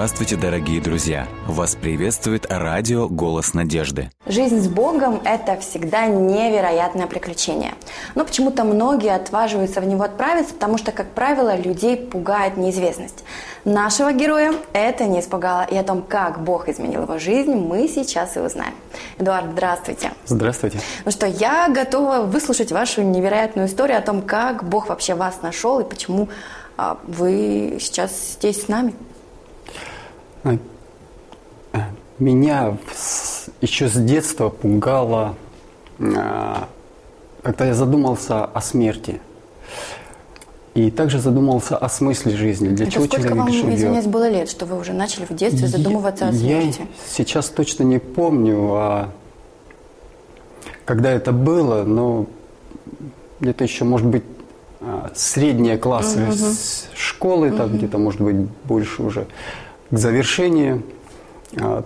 Здравствуйте, дорогие друзья! Вас приветствует радио «Голос надежды». Жизнь с Богом – это всегда невероятное приключение. Но почему-то многие отваживаются в него отправиться, потому что, как правило, людей пугает неизвестность. Нашего героя это не испугало, и о том, как Бог изменил его жизнь, мы сейчас и узнаем. Эдуард, здравствуйте. Здравствуйте. Ну что, я готова выслушать вашу невероятную историю о том, как Бог вообще вас нашел и почему а, вы сейчас здесь с нами. А, меня еще с детства пугало, а, когда я задумался о смерти. И также задумался о смысле жизни, для Это чего сколько человек вам, живет. извиняюсь, было лет, что вы уже начали в детстве задумываться о смерти? Я сейчас точно не помню, а когда это было, но где-то еще, может быть, а, средние классы с школы, так где-то, может быть, больше уже к завершению. А,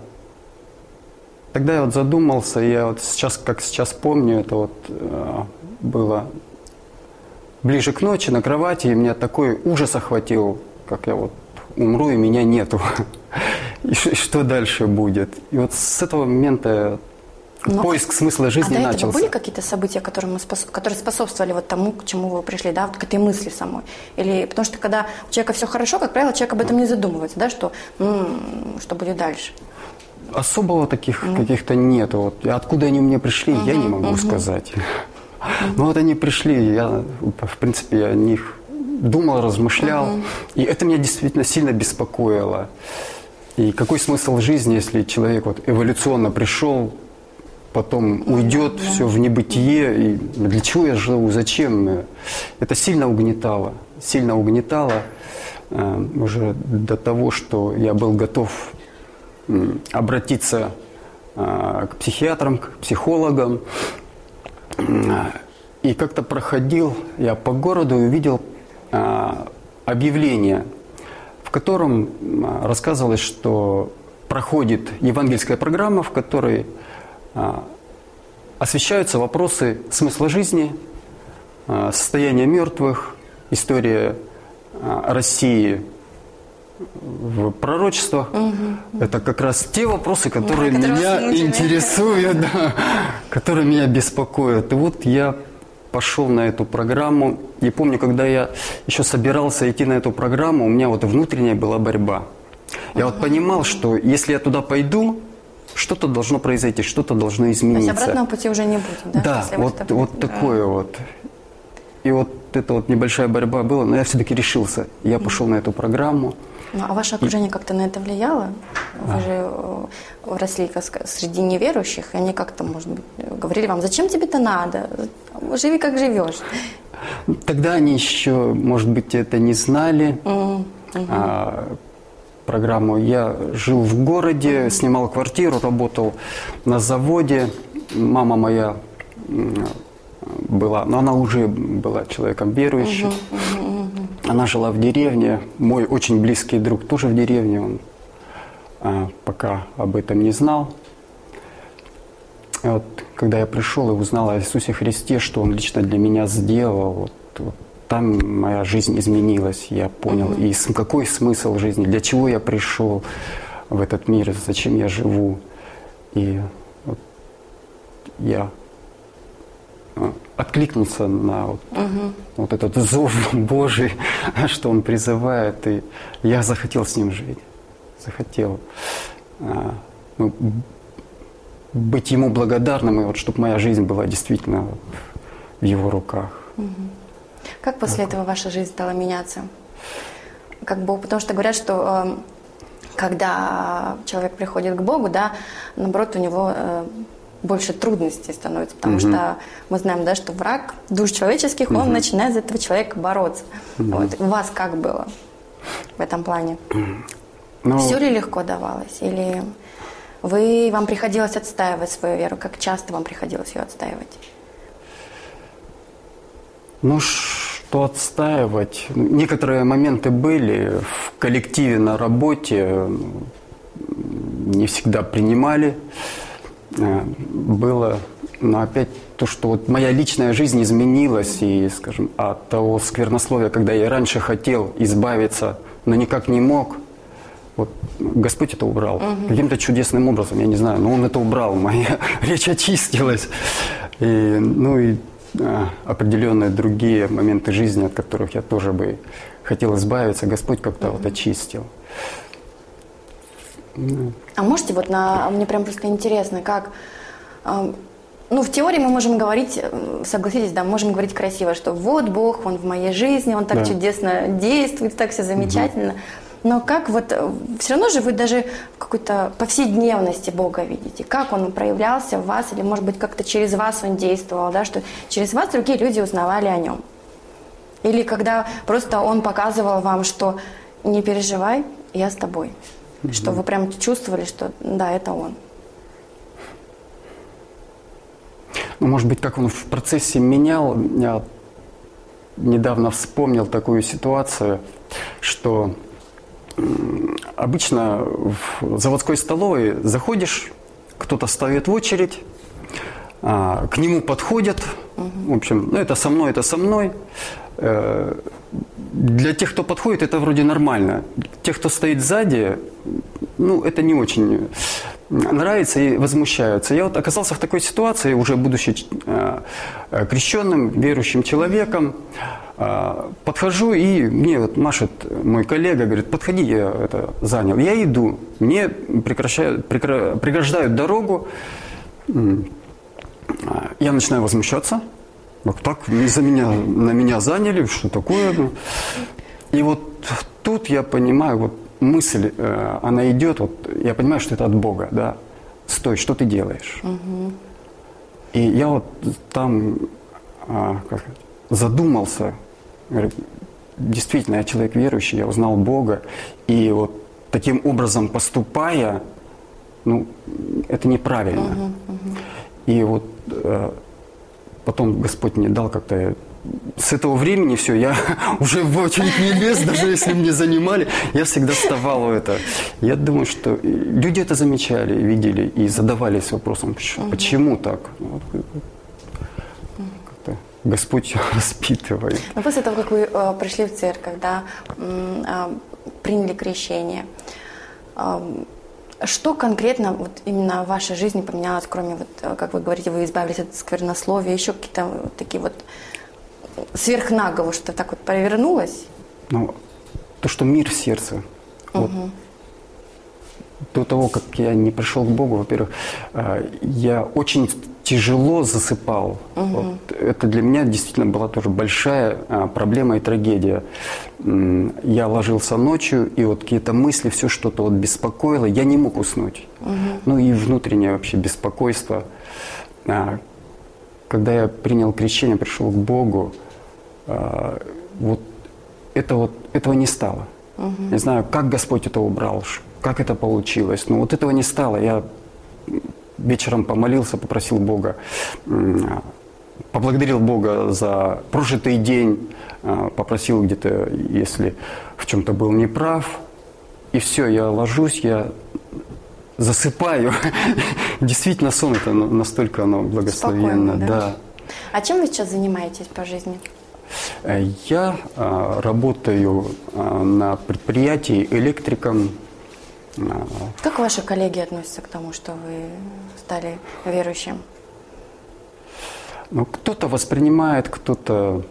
Тогда я вот задумался, я вот сейчас, как сейчас помню, это вот а, было ближе к ночи на кровати, и меня такой ужас охватил, как я вот умру, и меня нету. И что дальше будет? И вот с этого момента Но- поиск смысла жизни а до этого начался. были какие-то события, которые, мы спос- которые способствовали вот тому, к чему вы пришли, да, вот к этой мысли самой? Или потому что когда у человека все хорошо, как правило, человек об этом не задумывается, да, что, м, что будет дальше? Особого таких каких-то нет. Вот. Откуда они мне пришли, я не могу сказать. Но вот они пришли, я, в принципе, о них думал, размышлял. И это меня действительно сильно беспокоило. И какой смысл жизни, если человек вот эволюционно пришел, потом уйдет все в небытие, и для чего я живу, зачем? Это сильно угнетало, сильно угнетало э, уже до того, что я был готов обратиться а, к психиатрам, к психологам. М, И как-то проходил я по городу и увидел объявление, в котором рассказывалось, что проходит евангельская программа, в которой освещаются вопросы смысла жизни, а, состояния мертвых, история а, России в пророчествах. Это как раз те вопросы, которые вас меня интересуют, да, которые меня беспокоят. И вот я пошел на эту программу. И помню, когда я еще собирался идти на эту программу, у меня вот внутренняя была борьба. Я вот понимал, что если я туда пойду, что-то должно произойти, что-то должно То есть измениться. обратного пути уже не будет, да? Да, если вот, вот такое вот. И вот эта вот небольшая борьба была, но я все-таки решился. Я пошел на эту программу. Ну, а ваше окружение как-то на это влияло? Вы же э, росли среди неверующих, и они как-то, может быть, говорили вам, зачем тебе это надо? Живи как живешь. Тогда они еще, может быть, это не знали. М, а, программу. Я жил в городе, снимал квартиру, работал на заводе. Мама моя была, но она уже была человеком верующим. Она жила в деревне. Мой очень близкий друг тоже в деревне. Он а, пока об этом не знал. И вот, когда я пришел и узнал о Иисусе Христе, что Он лично для меня сделал, вот, вот там моя жизнь изменилась. Я понял, и см- какой смысл жизни, для чего я пришел в этот мир, зачем я живу. И вот я э, откликнулся на вот, вот этот зов Божий, что Он призывает, и я захотел с Ним жить. Захотел а, ну, быть Ему благодарным, и вот чтобы моя жизнь была действительно в Его руках. Как после этого ваша жизнь стала меняться? Как Бог, потому что говорят, что э, когда человек приходит к Богу, да, наоборот, у него э, больше трудностей становится, потому что мы знаем, да, что враг душ человеческих, он начинает за этого человека бороться. Вот. У вас как было в этом плане? Но Все ли легко давалось? Или вы, вам приходилось отстаивать свою веру? Как часто вам приходилось ее отстаивать? Ну, что отстаивать? Некоторые моменты были в коллективе на работе, не всегда принимали. Э, Было, но опять то, что вот моя личная жизнь изменилась, и, скажем, от того сквернословия, когда я раньше хотел избавиться, но никак не мог, Вот Господь это убрал. Угу. Каким-то чудесным образом, я не знаю, но Он это убрал. Моя речь очистилась. И, ну и определенные другие моменты жизни, от которых я тоже бы хотел избавиться, Господь как-то угу. вот очистил. А можете вот на... Мне прям просто интересно, как... Ну, в теории мы можем говорить, э, согласитесь, да, можем говорить красиво, что вот Бог, Он в моей жизни, Он так да. чудесно действует, так все замечательно. Угу. Но как вот, э, все равно же вы даже в какой-то повседневности Бога видите, как Он проявлялся в вас, или, может быть, как-то через вас Он действовал, да, что через вас другие люди узнавали о Нем. Или когда просто Он показывал вам, что не переживай, я с тобой. Mm-hmm. Что вы прям чувствовали, что да, это Он. Ну, может быть, как он в процессе менял, я недавно вспомнил такую ситуацию, что обычно в заводской столовой заходишь, кто-то ставит в очередь, а, к нему подходят, в общем, ну это со мной, это со мной. Э, для тех, кто подходит, это вроде нормально. Тех, кто стоит сзади, ну это не очень нравится и возмущаются. Я вот оказался в такой ситуации, уже будучи э, крещенным, верующим человеком. А, подхожу, и мне вот машет мой коллега, говорит, подходи, я это занял. Я иду, мне преграждают дорогу, я начинаю возмущаться. Вот так за меня, на меня заняли, что такое. И вот тут я понимаю, вот мысль, э, она идет, вот я понимаю, что это от Бога, да. Стой, что ты делаешь? Угу. И я вот там а, как, задумался, Говорю, действительно, я человек верующий, я узнал Бога, и вот таким образом поступая, ну, это неправильно. Uh-huh, uh-huh. И вот э, потом Господь мне дал как-то с этого времени все, я уже в очередь не лез, даже если мне занимали, я всегда вставал у этого. Я думаю, что люди это замечали, видели и задавались вопросом, почему так? Господь воспитывает. Но после того, как вы э, пришли в церковь, да, э, приняли крещение, э, что конкретно вот именно в вашей жизни поменялось, кроме, вот, э, как вы говорите, вы избавились от сквернословия, еще какие-то вот такие вот сверхнагово, что так вот провернулось? Ну, то, что мир в сердце. Угу. Вот до того, как я не пришел к Богу, во-первых, э, я очень тяжело засыпал. Угу. Вот. Это для меня действительно была тоже большая а, проблема и трагедия. Я ложился ночью, и вот какие-то мысли, все что-то вот беспокоило, я не мог уснуть. Угу. Ну и внутреннее вообще беспокойство. А, когда я принял крещение, пришел к Богу, вот это вот этого не стало. Угу. Не знаю, как Господь это убрал, как это получилось, но вот этого не стало. Я вечером помолился, попросил Бога, поблагодарил Бога за прожитый день, а, попросил где-то, если в чем-то был неправ, и все, я ложусь, я засыпаю. Действительно, сон это настолько оно благословенно. Спокойно, да? да. А чем вы сейчас занимаетесь по жизни? Э, я а, работаю а, на предприятии электриком как ваши коллеги относятся к тому, что вы стали верующим? Ну, кто-то воспринимает, кто-то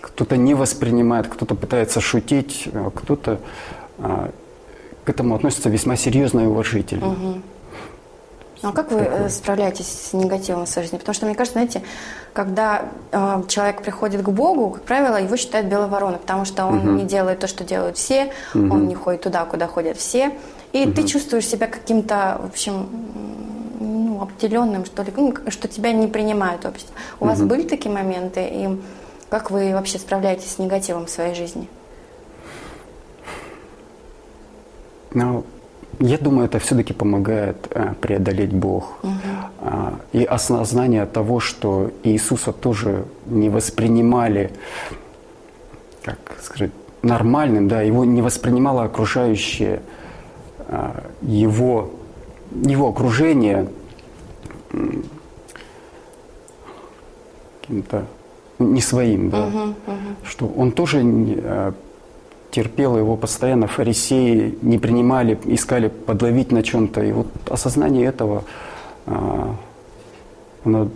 кто-то не воспринимает, кто-то пытается шутить, кто-то к этому относится весьма серьезно и уважительно. Угу. А как вы такое? Э, справляетесь с негативом в своей жизни? Потому что, мне кажется, знаете, когда э, человек приходит к Богу, как правило, его считают белой вороной, потому что он угу. не делает то, что делают все, угу. он не ходит туда, куда ходят все. И угу. ты чувствуешь себя каким-то, в общем, ну, обделенным, что ли, ну, что тебя не принимают общество. У угу. вас были такие моменты? И как вы вообще справляетесь с негативом в своей жизни? Ну, я думаю, это все-таки помогает э, преодолеть Бог. Угу. А, и осознание того, что Иисуса тоже не воспринимали, как сказать, нормальным, да, его не воспринимало окружающее а, его, его окружение каким-то не своим, да, угу, угу. что он тоже терпел, его постоянно фарисеи не принимали, искали подловить на чем-то. И вот осознание этого, а, оно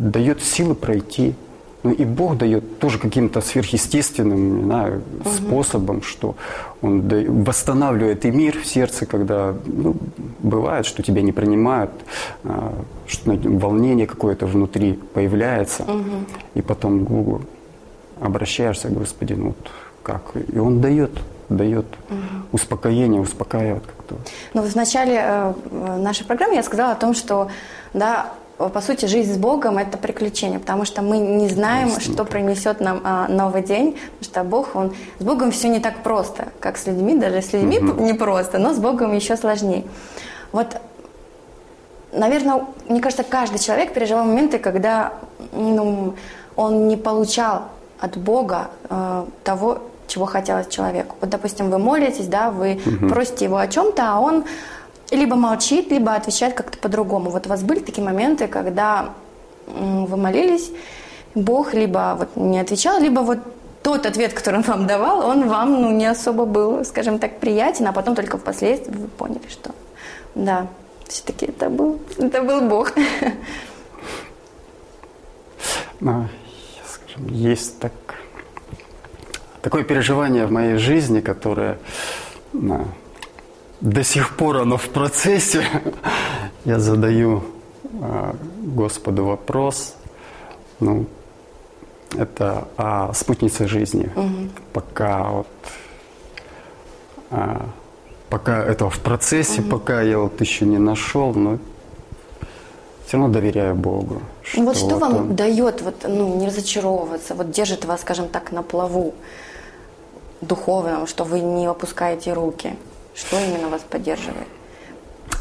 дает силы пройти. Ну и Бог дает тоже каким-то сверхъестественным не знаю, угу. способом, что Он восстанавливает и мир в сердце, когда ну, бывает, что тебя не принимают, а, что волнение какое-то внутри появляется, угу. и потом к Богу обращаешься, Господи, ну вот как? И Он дает дает угу. успокоение, успокаивает как-то. Ну, в начале э, нашей программы я сказала о том, что да, по сути, жизнь с Богом – это приключение, потому что мы не знаем, Конечно. что принесет нам а, новый день, потому что Бог, Он… С Богом все не так просто, как с людьми, даже с людьми угу. не просто, но с Богом еще сложнее. Вот, наверное, мне кажется, каждый человек переживал моменты, когда ну, он не получал от Бога э, того, чего хотелось человеку. Вот, допустим, вы молитесь, да, вы угу. просите его о чем-то, а он либо молчит, либо отвечает как-то по-другому. Вот у вас были такие моменты, когда вы молились, Бог либо вот не отвечал, либо вот тот ответ, который он вам давал, он вам ну, не особо был, скажем так, приятен, а потом только впоследствии вы поняли, что да, все-таки это был, это был Бог. Ну, скажем, есть так, такое переживание в моей жизни, которое ну, до сих пор оно в процессе. Я задаю э, Господу вопрос. Ну, это о спутнице жизни. Угу. Пока вот а, пока это в процессе, угу. пока я вот еще не нашел, но все равно доверяю Богу. Что вот что вот вам он... дает вот, ну, не разочаровываться, вот держит вас, скажем так, на плаву духовном, что вы не опускаете руки? Что именно вас поддерживает?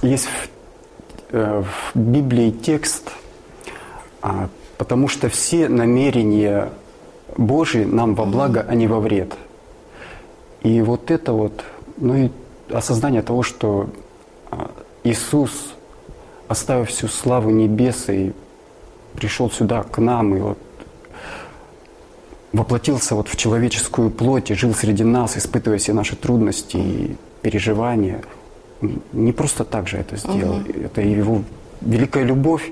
Есть в, э, в Библии текст, а, потому что все намерения Божьи нам во благо, а не во вред. И вот это вот, ну и осознание того, что а, Иисус, оставив всю славу небес и пришел сюда к нам, и вот воплотился вот в человеческую плоть и жил среди нас, испытывая все наши трудности и переживания. Не просто так же это сделал. Угу. Это его великая любовь.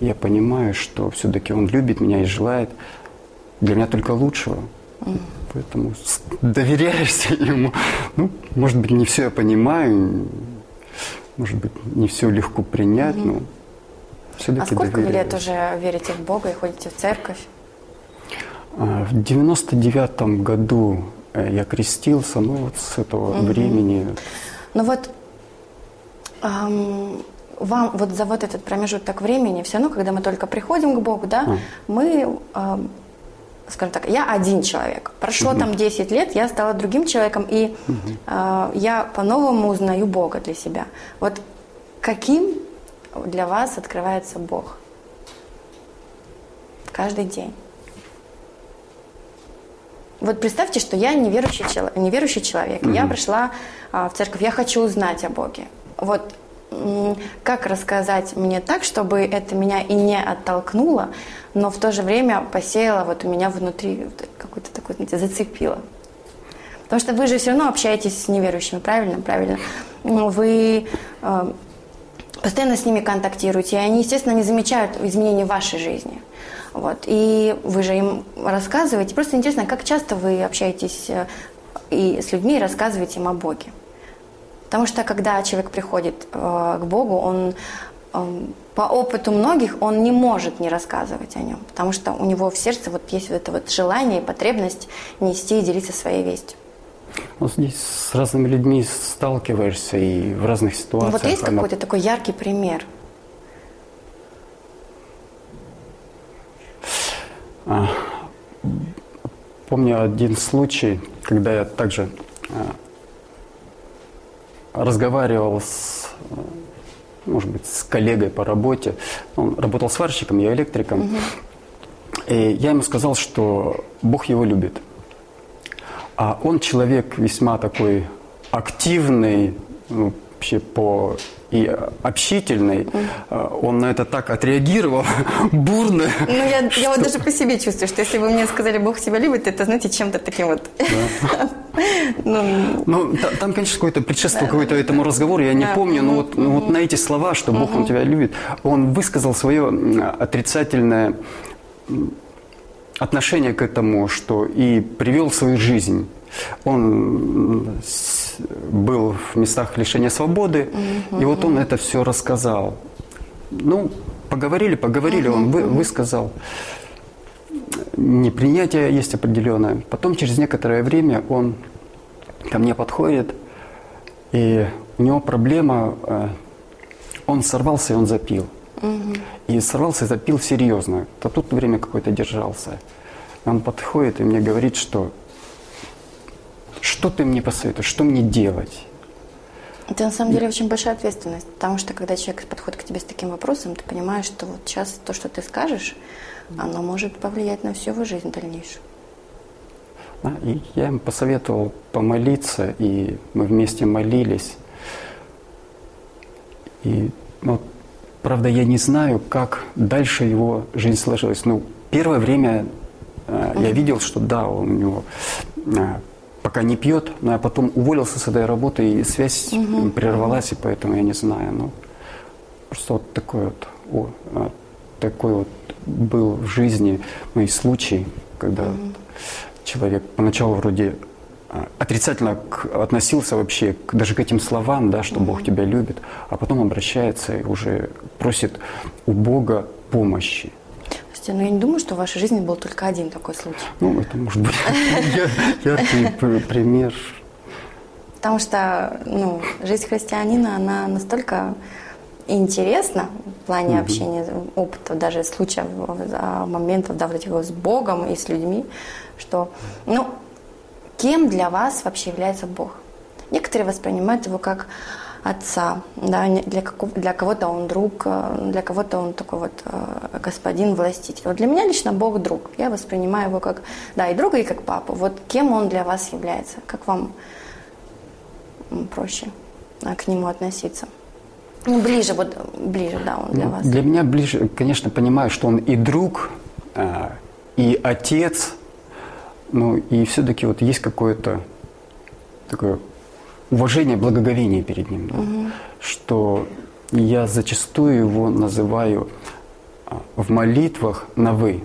Я понимаю, что все-таки он любит меня и желает для меня только лучшего. Угу. Поэтому доверяешься ему. Ну, может быть, не все я понимаю, может быть, не все легко принять, угу. но все-таки А сколько доверяюсь. лет уже верите в Бога и ходите в церковь? А, в девяносто девятом году Э, я крестился, ну вот с этого угу. времени. Ну вот эм, вам вот за вот этот промежуток времени, все равно, когда мы только приходим к Богу, да, а. мы, эм, скажем так, я один человек. Прошло угу. там 10 лет, я стала другим человеком, и угу. э, я по-новому узнаю Бога для себя. Вот каким для вас открывается Бог? Каждый день. Вот представьте, что я неверующий, человек, неверующий человек. Mm-hmm. Я пришла а, в церковь, я хочу узнать о Боге. Вот как рассказать мне так, чтобы это меня и не оттолкнуло, но в то же время посеяло вот у меня внутри какой-то такой, знаете, зацепило. Потому что вы же все равно общаетесь с неверующими, правильно? Правильно. Вы э, постоянно с ними контактируете, и они, естественно, не замечают изменений в вашей жизни. Вот. И вы же им рассказываете. Просто интересно, как часто вы общаетесь э, и с людьми и рассказываете им о Боге. Потому что когда человек приходит э, к Богу, он э, по опыту многих он не может не рассказывать о нем, потому что у него в сердце вот есть вот это вот желание и потребность нести и делиться своей вестью. Ну, здесь с разными людьми сталкиваешься и в разных ситуациях. Ну, вот есть какой-то такой яркий пример – помню один случай, когда я также а, разговаривал с, может быть, с коллегой по работе. Он работал сварщиком, я электриком. Угу. И я ему сказал, что Бог его любит. А он человек весьма такой активный, ну, вообще по и общительный, mm. он на это так отреагировал бурно. Ну, я, что... я вот даже по себе чувствую, что если бы мне сказали, Бог тебя любит, это, знаете, чем-то таким вот... ну, ну там, конечно, какой-то предшествовал какой-то этому разговору, я не помню, но вот, вот на эти слова, что Бог он тебя любит, он высказал свое отрицательное отношение к этому, что и привел свою жизнь. Он был в местах лишения свободы, угу, и вот он это все рассказал. Ну, поговорили, поговорили, угу, он вы, высказал. Непринятие есть определенное. Потом через некоторое время он ко мне подходит, и у него проблема, э, он сорвался и он запил. Угу. И сорвался и запил серьезно. То тут время какое-то держался. Он подходит и мне говорит, что что ты мне посоветуешь, что мне делать? Это на самом деле очень большая ответственность, потому что когда человек подходит к тебе с таким вопросом, ты понимаешь, что вот сейчас то, что ты скажешь, оно может повлиять на всю его жизнь дальнейшую. Да, и я им посоветовал помолиться, и мы вместе молились. И, ну, правда, я не знаю, как дальше его жизнь сложилась. Ну, первое время э, я видел, что да, у него э, пока не пьет, но я потом уволился с этой работы, и связь угу. прервалась, и поэтому я не знаю. Ну, просто вот такой вот, о, а, такой вот был в жизни мой случай, когда угу. человек поначалу вроде а, отрицательно к, относился вообще к, даже к этим словам, да, что угу. Бог тебя любит, а потом обращается и уже просит у Бога помощи. Слушайте, ну я не думаю, что в вашей жизни был только один такой случай. Ну, это может быть яркий пример. Потому что ну, жизнь христианина, она настолько интересна в плане общения, опыта, даже случаев, моментов, да, вот этих с Богом и с людьми, что, ну, кем для вас вообще является Бог? Некоторые воспринимают его как отца, да, для, какого, для кого-то он друг, э, для кого-то он такой вот э, господин, властитель. Вот для меня лично Бог друг. Я воспринимаю его как, да, и друга, и как папу. Вот кем он для вас является? Как вам проще к нему относиться? Ну, ближе, вот ближе, да, он для вас. Для меня ближе, конечно, понимаю, что он и друг, э, и отец, ну и все-таки вот есть какое-то такое уважение, благоговение перед ним. Да? Угу. Что я зачастую его называю а, в молитвах на «вы».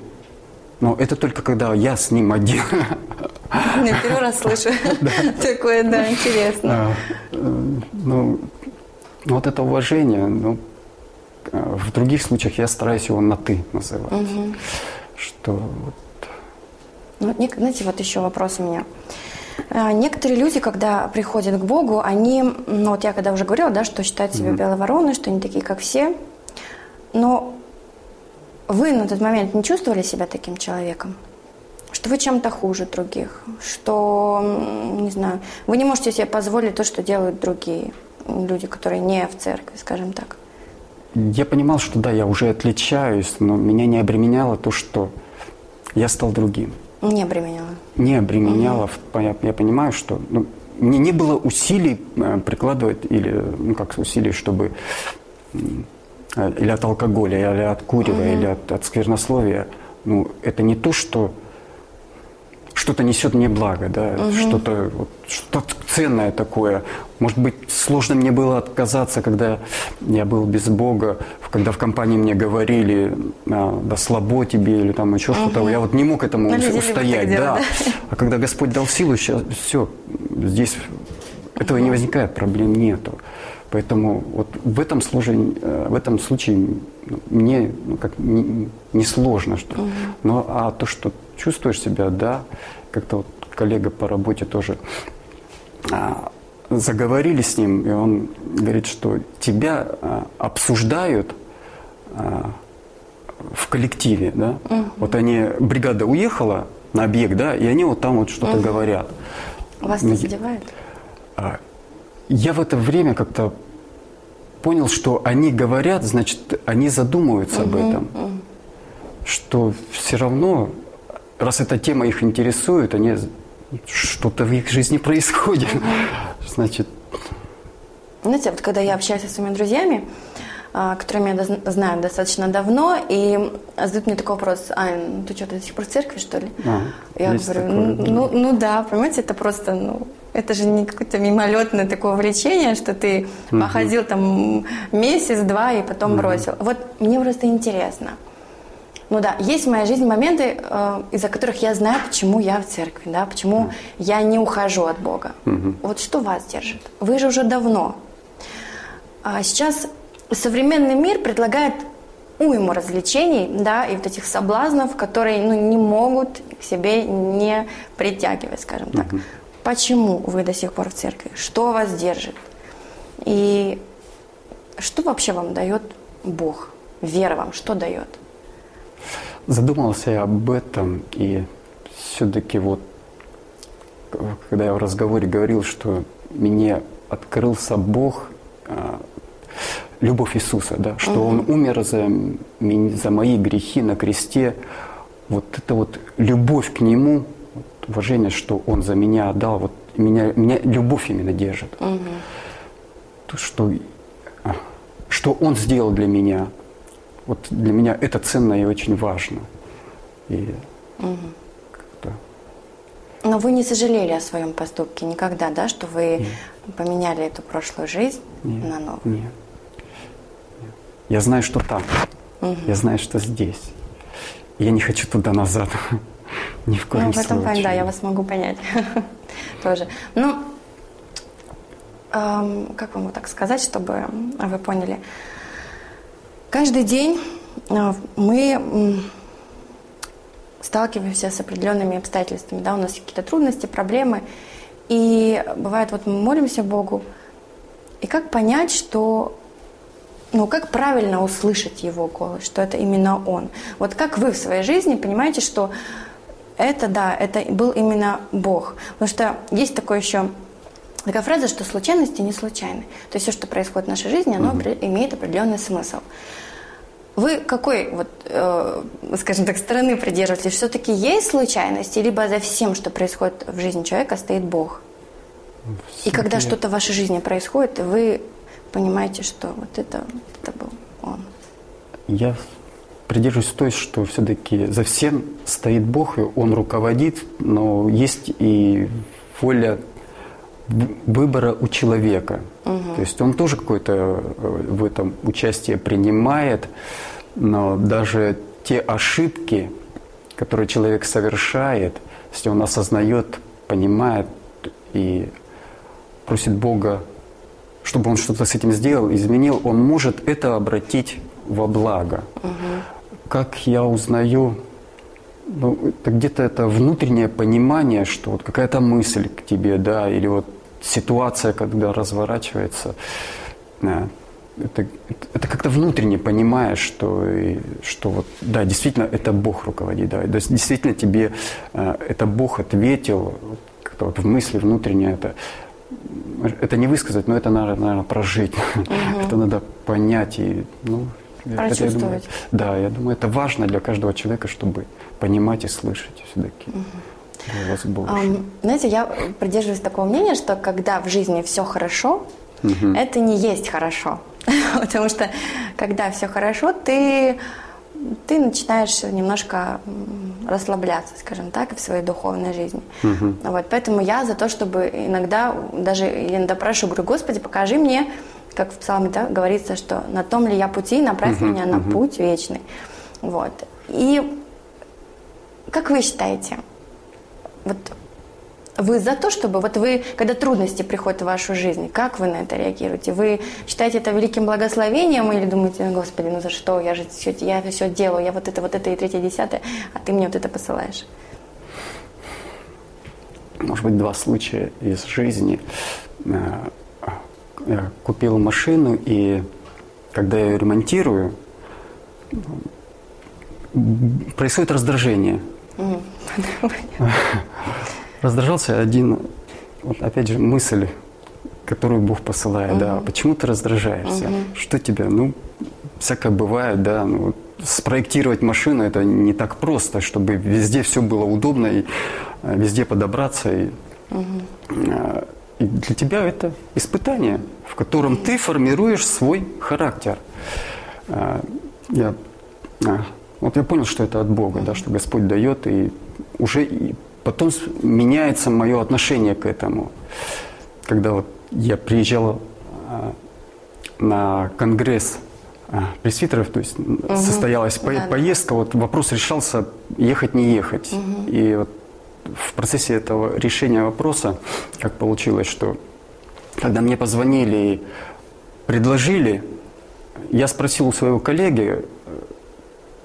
Но это только когда я с ним один. Я первый раз слышу такое, да, интересно. А, э, ну, вот это уважение, ну, а, в других случаях я стараюсь его на «ты» называть. Что вот... Ну, знаете, вот еще вопрос у меня. А, некоторые люди, когда приходят к Богу, они, ну вот я когда уже говорила, да, что считают себя mm-hmm. белой вороной, что они такие, как все. Но вы на тот момент не чувствовали себя таким человеком? Что вы чем-то хуже других? Что, не знаю, вы не можете себе позволить то, что делают другие люди, которые не в церкви, скажем так? Я понимал, что да, я уже отличаюсь, но меня не обременяло то, что я стал другим. Не обременяла. Не обременяла. Угу. Я, я понимаю, что ну, мне не было усилий э, прикладывать или, ну как усилий, чтобы э, или от алкоголя, или от курева, угу. или от, от сквернословия. Ну, это не то, что что-то несет мне благо, да, угу. что-то вот, что ценное такое. Может быть, сложно мне было отказаться, когда я был без Бога, когда в компании мне говорили, да слабо тебе или там еще угу. что-то. Я вот не мог этому ну, устоять, да. да. А когда Господь дал силу, сейчас все, здесь этого не возникает, проблем нету. Поэтому вот в этом случае, э, в этом случае ну, мне ну, как не, не сложно, что. Угу. Но а то, что чувствуешь себя, да, как-то вот коллега по работе тоже а, заговорили с ним, и он говорит, что тебя а, обсуждают а, в коллективе, да. Угу. Вот они, бригада уехала на объект, да, и они вот там вот что-то угу. говорят. Вас это задевает? Я в это время как-то понял, что они говорят, значит, они задумываются угу, об этом. Угу. Что все равно, раз эта тема их интересует, они что-то в их жизни происходит. Значит. Знаете, вот когда я общаюсь со своими друзьями, а, которыми я знаю достаточно давно, и задают мне такой вопрос, Ань, ты что, ты до сих пор в церкви, что ли? А, я говорю, такое, ну, ну, ну да, понимаете, это просто, ну, это же не какое-то мимолетное такое увлечение, что ты угу. походил там месяц-два и потом угу. бросил. Вот мне просто интересно. Ну да, есть в моей жизни моменты, э, из-за которых я знаю, почему я в церкви, да, почему угу. я не ухожу от Бога. Угу. Вот что вас держит? Вы же уже давно. А сейчас современный мир предлагает уйму развлечений, да, и вот этих соблазнов, которые ну, не могут к себе не притягивать, скажем так. Угу. Почему вы до сих пор в церкви? Что вас держит? И что вообще вам дает Бог? Вера вам что дает? Задумался я об этом, и все-таки вот, когда я в разговоре говорил, что мне открылся Бог, а, любовь Иисуса, да, что угу. Он умер за, за мои грехи на кресте. Вот это вот любовь к Нему, уважение, что Он за меня отдал, вот меня, меня любовь именно держит. Угу. То, что, а, что Он сделал для меня, вот для меня это ценно и очень важно. И угу. Но вы не сожалели о своем поступке никогда, да, что вы Нет. поменяли эту прошлую жизнь Нет. на новую? Нет. Я знаю, что там. Угу. Я знаю, что здесь. Я не хочу туда назад. Ни в коем ну, в этом случае. да, я вас могу понять. Тоже. Ну, эм, как вам так сказать, чтобы вы поняли? Каждый день э, мы сталкиваемся с определенными обстоятельствами. Да? У нас какие-то трудности, проблемы. И бывает, вот мы молимся Богу, и как понять, что ну, как правильно услышать его голос, что это именно он. Вот как вы в своей жизни понимаете, что это, да, это был именно Бог. Потому что есть такое еще такая фраза, что случайности не случайны. То есть все, что происходит в нашей жизни, оно mm-hmm. имеет определенный смысл. Вы какой, вот, э, скажем так, стороны придерживаетесь? Все-таки есть случайности, либо за всем, что происходит в жизни человека, стоит Бог? Все И когда что-то в вашей жизни происходит, вы понимаете, что вот это, это был он? Я придерживаюсь той, что все-таки за всем стоит Бог, и Он руководит, но есть и воля выбора у человека. Угу. То есть он тоже какое-то э, в этом участие принимает, но даже те ошибки, которые человек совершает, если он осознает, понимает и просит Бога чтобы он что-то с этим сделал, изменил, он может это обратить во благо. Угу. Как я узнаю, ну, это где-то это внутреннее понимание, что вот какая-то мысль к тебе, да, или вот ситуация, когда разворачивается, да, это, это как-то внутренне понимаешь, что, что вот, да, действительно, это Бог руководит, да, действительно тебе э, это Бог ответил, как-то вот в мысли внутренне это это не высказать, но это надо, наверное, прожить. Угу. это надо понять и, ну, это, я думаю, да, я думаю, это важно для каждого человека, чтобы понимать и слышать все-таки. Угу. Um, знаете, я придерживаюсь такого мнения, что когда в жизни все хорошо, угу. это не есть хорошо. Потому что когда все хорошо, ты ты начинаешь немножко расслабляться, скажем так, в своей духовной жизни. Угу. Вот, поэтому я за то, чтобы иногда даже я иногда прошу, говорю, Господи, покажи мне, как в псалме да, говорится, что на том ли я пути, направь угу, меня на угу. путь вечный. Вот. И как вы считаете, вот вы за то, чтобы вот вы, когда трудности приходят в вашу жизнь, как вы на это реагируете? Вы считаете это великим благословением или думаете, Господи, ну за что? Я же все, я все делаю, я вот это, вот это и третье, десятое, а ты мне вот это посылаешь? Может быть, два случая из жизни. Э, я купил машину, и когда я ее ремонтирую, происходит раздражение. раздражался один, вот опять же, мысль, которую Бог посылает, угу. да, почему ты раздражаешься, угу. что тебя, ну, всякое бывает, да, ну, спроектировать машину это не так просто, чтобы везде все было удобно и э, везде подобраться. И, угу. И для тебя это испытание, в котором ты формируешь свой характер. А, я, вот я понял, что это от Бога, да, что Господь дает, и уже потом меняется мое отношение к этому. Когда вот я приезжал а, на конгресс пресвитеров, то есть угу. состоялась по да, поездка, да. вот вопрос решался ехать не ехать. Угу. И вот в процессе этого решения вопроса, как получилось, что когда мне позвонили и предложили, я спросил у своего коллеги,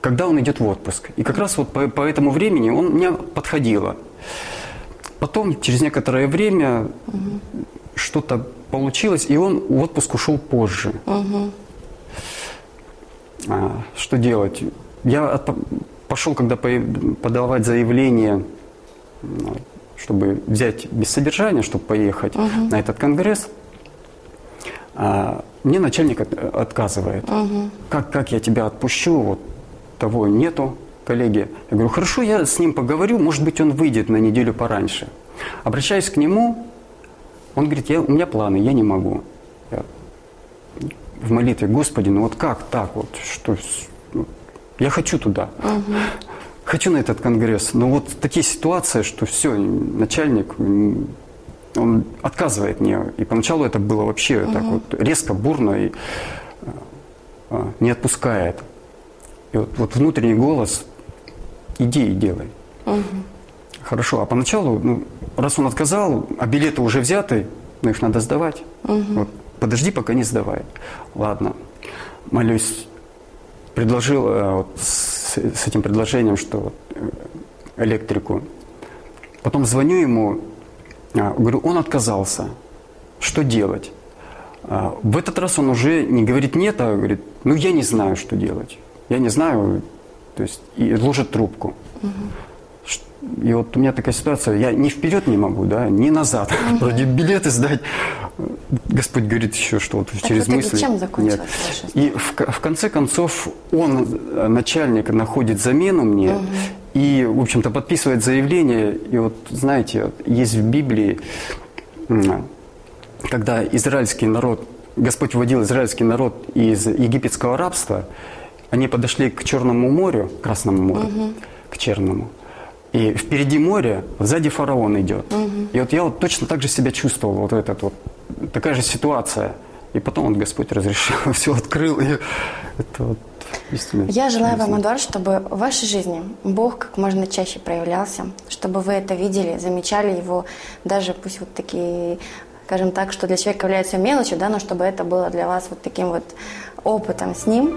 когда он идет в отпуск. И как раз вот по, по этому времени он мне подходило. Потом, через некоторое время, угу. что-то получилось, и он в отпуск ушел позже. Угу. А, что делать? Я от, пошел, когда подавать заявление, ну, чтобы взять без содержания, чтобы поехать угу. на этот конгресс. А, мне начальник отказывает. Угу. Как, как я тебя отпущу? Вот того нету, коллеги. Я говорю, хорошо, я с ним поговорю, может быть, он выйдет на неделю пораньше. Обращаюсь к нему, он говорит, я, у меня планы, я не могу. Я в молитве, Господи, ну вот как так вот, что, ну, я хочу туда. Угу. Хочу на этот конгресс. Но вот такие ситуации, что все, начальник, он отказывает мне. И поначалу это было вообще угу. так вот резко, бурно и а, не отпускает. И вот, вот внутренний голос, иди и делай. Угу. Хорошо, а поначалу, ну, раз он отказал, а билеты уже взяты, ну их надо сдавать. Угу. Вот, подожди, пока не сдавай. Ладно, молюсь. Предложил э, вот, с, с этим предложением, что э, электрику. Потом звоню ему, а, говорю, он отказался. Что делать? А, в этот раз он уже не говорит нет, а говорит, ну я не знаю, что делать я не знаю, то есть и ложит трубку. Угу. И вот у меня такая ситуация, я ни вперед не могу, да, ни назад. Угу. Вроде билеты сдать. Господь говорит еще, что вот так через мысли. Чем Нет. И в, в конце концов он, э, начальник, находит замену мне угу. и, в общем-то, подписывает заявление. И вот, знаете, есть в Библии, когда израильский народ, Господь вводил израильский народ из египетского рабства, они подошли к Черному морю, Красному морю, угу. к Черному. И впереди море, сзади фараон идет. Угу. И вот я вот точно так же себя чувствовал, вот этот вот, такая же ситуация. И потом вот Господь разрешил, все открыл. И это вот Я желаю вам, Эдуард, чтобы в вашей жизни Бог как можно чаще проявлялся, чтобы вы это видели, замечали его, даже пусть вот такие, скажем так, что для человека является мелочью, да, но чтобы это было для вас вот таким вот опытом с ним.